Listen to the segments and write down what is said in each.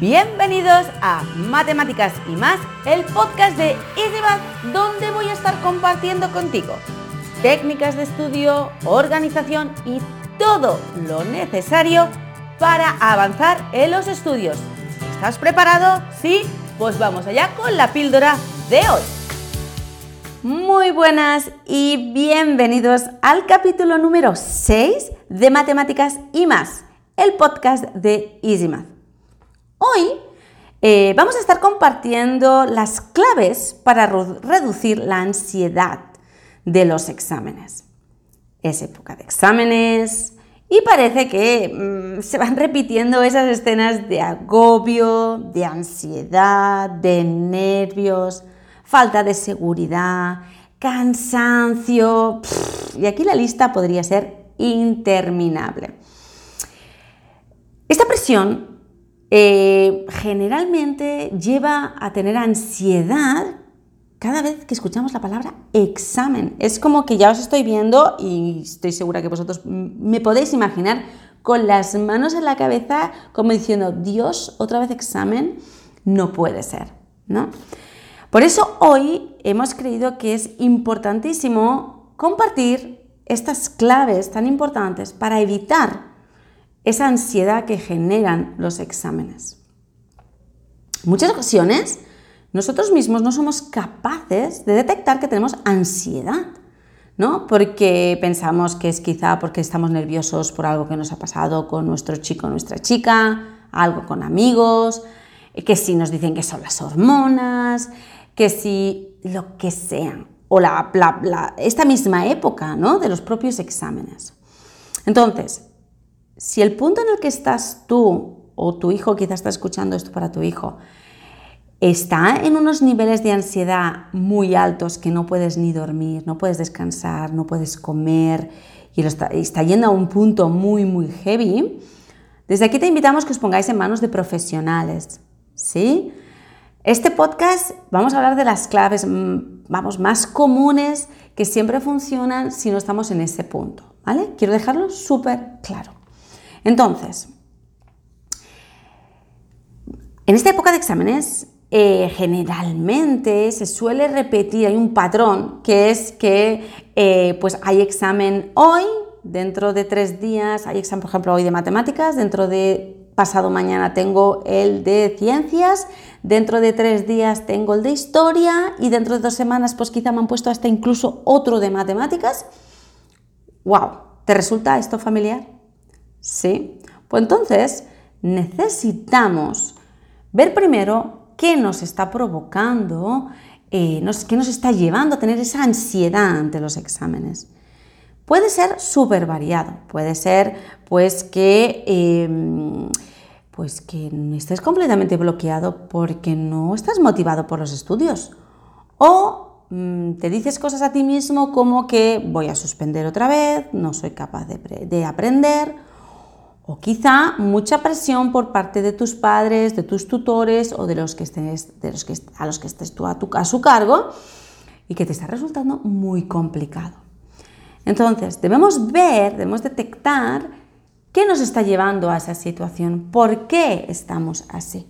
Bienvenidos a Matemáticas y más, el podcast de EasyMath, donde voy a estar compartiendo contigo técnicas de estudio, organización y todo lo necesario para avanzar en los estudios. ¿Estás preparado? ¿Sí? Pues vamos allá con la píldora de hoy. Muy buenas y bienvenidos al capítulo número 6 de Matemáticas y más, el podcast de EasyMath. Hoy eh, vamos a estar compartiendo las claves para reducir la ansiedad de los exámenes. Es época de exámenes y parece que mm, se van repitiendo esas escenas de agobio, de ansiedad, de nervios falta de seguridad, cansancio, y aquí la lista podría ser interminable. Esta presión eh, generalmente lleva a tener ansiedad cada vez que escuchamos la palabra examen. Es como que ya os estoy viendo y estoy segura que vosotros me podéis imaginar con las manos en la cabeza como diciendo, Dios, otra vez examen, no puede ser, ¿no? Por eso hoy hemos creído que es importantísimo compartir estas claves tan importantes para evitar esa ansiedad que generan los exámenes. En muchas ocasiones, nosotros mismos no somos capaces de detectar que tenemos ansiedad, ¿no? Porque pensamos que es quizá porque estamos nerviosos por algo que nos ha pasado con nuestro chico o nuestra chica, algo con amigos, que si nos dicen que son las hormonas, que si lo que sea, o la, esta misma época ¿no? de los propios exámenes. Entonces, si el punto en el que estás tú o tu hijo, quizás está escuchando esto para tu hijo, está en unos niveles de ansiedad muy altos que no puedes ni dormir, no puedes descansar, no puedes comer y está, está yendo a un punto muy, muy heavy, desde aquí te invitamos que os pongáis en manos de profesionales, ¿sí? Este podcast vamos a hablar de las claves mm, vamos, más comunes que siempre funcionan si no estamos en ese punto. ¿vale? Quiero dejarlo súper claro. Entonces, en esta época de exámenes, eh, generalmente se suele repetir, hay un patrón que es que eh, pues hay examen hoy, dentro de tres días hay examen, por ejemplo, hoy de matemáticas, dentro de pasado mañana tengo el de ciencias, dentro de tres días tengo el de historia y dentro de dos semanas pues quizá me han puesto hasta incluso otro de matemáticas. ¡Wow! ¿Te resulta esto familiar? Sí. Pues entonces necesitamos ver primero qué nos está provocando, eh, qué nos está llevando a tener esa ansiedad ante los exámenes. Puede ser súper variado, puede ser pues que, em, pues que estés completamente bloqueado porque no estás motivado por los estudios o mm, te dices cosas a ti mismo como que voy a suspender otra vez, no soy capaz de, aprender o quizá mucha presión por parte de tus padres, de tus tutores o de los que estés, de los que, a los que estés tú a, su cargo y que te está resultando muy complicado. Entonces, debemos ver, debemos detectar qué nos está llevando a esa situación, por qué estamos así.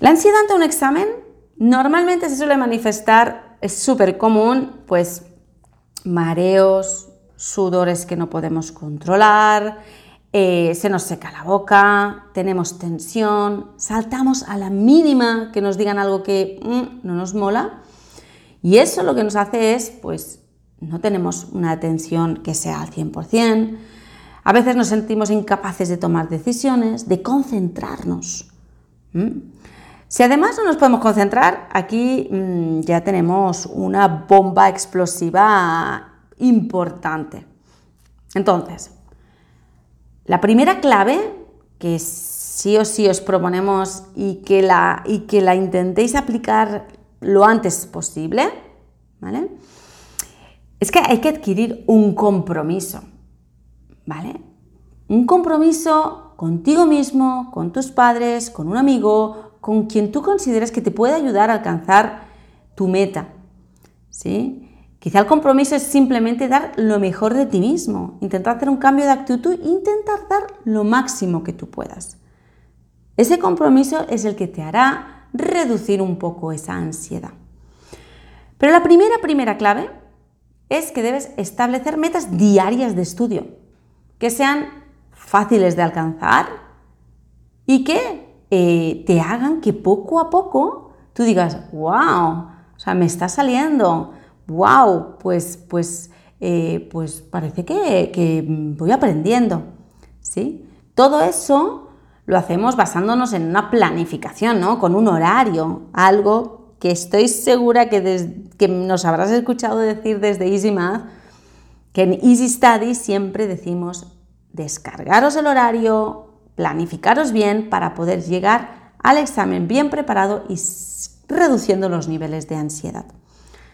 La ansiedad ante un examen normalmente se suele manifestar, es súper común, pues mareos, sudores que no podemos controlar, eh, se nos seca la boca, tenemos tensión, saltamos a la mínima que nos digan algo que mm, no nos mola. Y eso lo que nos hace es, pues, no tenemos una atención que sea al 100%, a veces nos sentimos incapaces de tomar decisiones, de concentrarnos. Si además no nos podemos concentrar, aquí mm, ya tenemos una bomba explosiva importante. Entonces, la primera clave que sí o sí os proponemos y que la, y que la intentéis aplicar lo antes posible, ¿vale? Es que hay que adquirir un compromiso, ¿vale? Un compromiso contigo mismo, con tus padres, con un amigo, con quien tú consideres que te puede ayudar a alcanzar tu meta, ¿sí? Quizá el compromiso es simplemente dar lo mejor de ti mismo, intentar hacer un cambio de actitud, intentar dar lo máximo que tú puedas, Ese compromiso es el que te hará reducir un poco esa ansiedad. Pero la primera, primera clave es que debes establecer metas diarias de estudio, que sean fáciles de alcanzar y que eh, te hagan que poco a poco tú digas, wow, o sea, me está saliendo, wow, pues, pues, eh, pues parece que, que voy aprendiendo, ¿sí? Todo eso lo hacemos basándonos en una planificación, ¿no? Con un horario, algo que estoy segura que, que nos habrás escuchado decir desde EasyMath, que en Easy Study siempre decimos descargaros el horario, planificaros bien para poder llegar al examen bien preparado y reduciendo los niveles de ansiedad.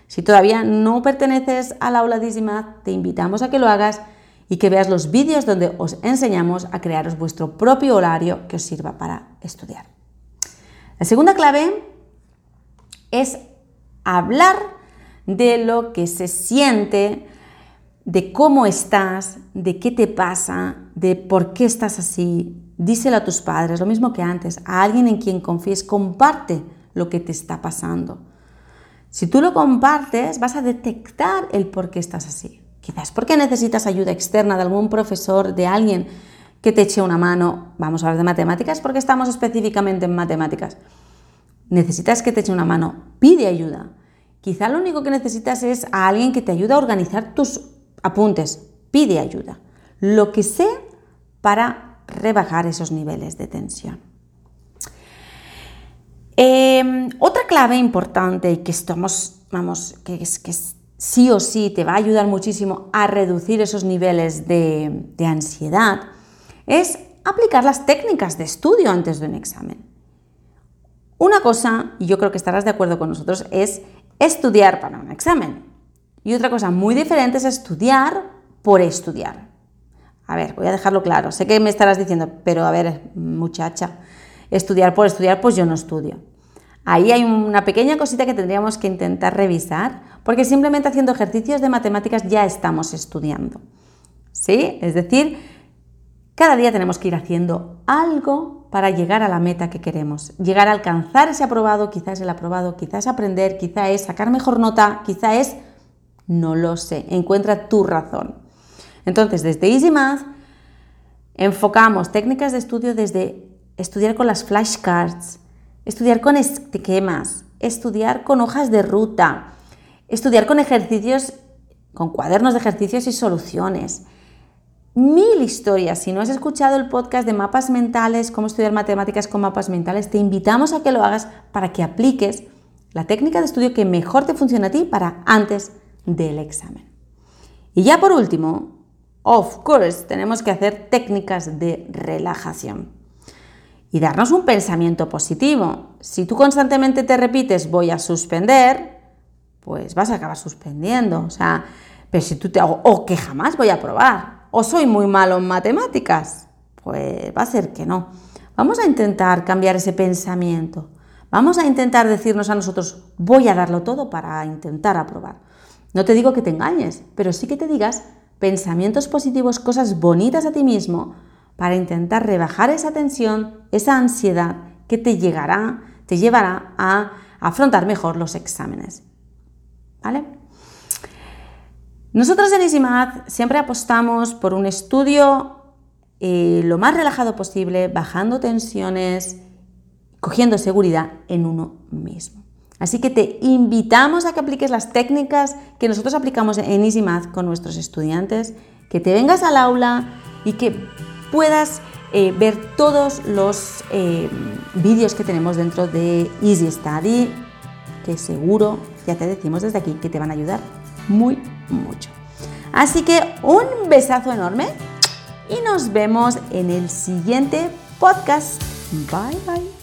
Si todavía no perteneces al aula EasyMath, te invitamos a que lo hagas y que veas los vídeos donde os enseñamos a crearos vuestro propio horario que os sirva para estudiar. La segunda clave es hablar de lo que se siente, de cómo estás, de qué te pasa, de por qué estás así. Díselo a tus padres, lo mismo que antes, a alguien en quien confíes, comparte lo que te está pasando. Si tú lo compartes, vas a detectar el por qué estás así. Quizás porque necesitas ayuda externa de algún profesor, de alguien que te eche una mano. Vamos a hablar de matemáticas porque estamos específicamente en matemáticas. Necesitas que te eche una mano, pide ayuda. Quizá lo único que necesitas es a alguien que te ayude a organizar tus apuntes, pide ayuda. Lo que sea para rebajar esos niveles de tensión. Em, otra clave importante y que estamos, vamos, que es, que sí o sí te va a ayudar muchísimo a reducir esos niveles de, ansiedad, es aplicar las técnicas de estudio antes de un examen. Una cosa, y yo creo que estarás de acuerdo con nosotros, es estudiar para un examen. Y otra cosa muy diferente es estudiar por estudiar. A ver, voy a dejarlo claro. Sé que me estarás diciendo, pero a ver, muchacha, estudiar por estudiar, pues yo no estudio. Ahí hay una pequeña cosita que tendríamos que intentar revisar, porque simplemente haciendo ejercicios de matemáticas ya estamos estudiando. ¿Sí? Es decir, cada día tenemos que ir haciendo algo para llegar a la meta que queremos. Llegar a alcanzar ese aprobado, quizás el aprobado, quizás aprender, quizás es sacar mejor nota, quizás es, no lo sé, encuentra tu razón. Entonces, desde EasyMath enfocamos técnicas de estudio desde estudiar con las flashcards, estudiar con esquemas, estudiar con hojas de ruta, estudiar con ejercicios, con cuadernos de ejercicios y soluciones. Mil historias. Si no has escuchado el podcast de mapas mentales, cómo estudiar matemáticas con mapas mentales, te invitamos a que lo hagas para que apliques la técnica de estudio que mejor te funciona a ti para antes del examen. Y ya por último, of course, tenemos que hacer técnicas de relajación y darnos un pensamiento positivo. Si tú constantemente te repites voy a suspender, pues vas a acabar suspendiendo. O sea, pero si tú te hago, o que jamás voy a probar, o soy muy malo en matemáticas, pues va a ser que no. Vamos a intentar cambiar ese pensamiento. Vamos a intentar decirnos a nosotros, voy a darlo todo para intentar aprobar. No te digo que te engañes, pero sí que te digas pensamientos positivos, cosas bonitas a ti mismo, para intentar rebajar esa tensión, esa ansiedad que te llegará, te llevará a afrontar mejor los exámenes. ¿Vale? Nosotros en EasyMath siempre apostamos por un estudio eh, lo más relajado posible, bajando tensiones, cogiendo seguridad en uno mismo. Así que te invitamos a que apliques las técnicas que nosotros aplicamos en EasyMath con nuestros estudiantes, que te vengas al aula y que puedas eh, ver todos los eh, vídeos que tenemos dentro de Easy Study, que seguro, ya te decimos desde aquí, que te van a ayudar muy mucho. Así que un besazo enorme y nos vemos en el siguiente podcast. Bye bye.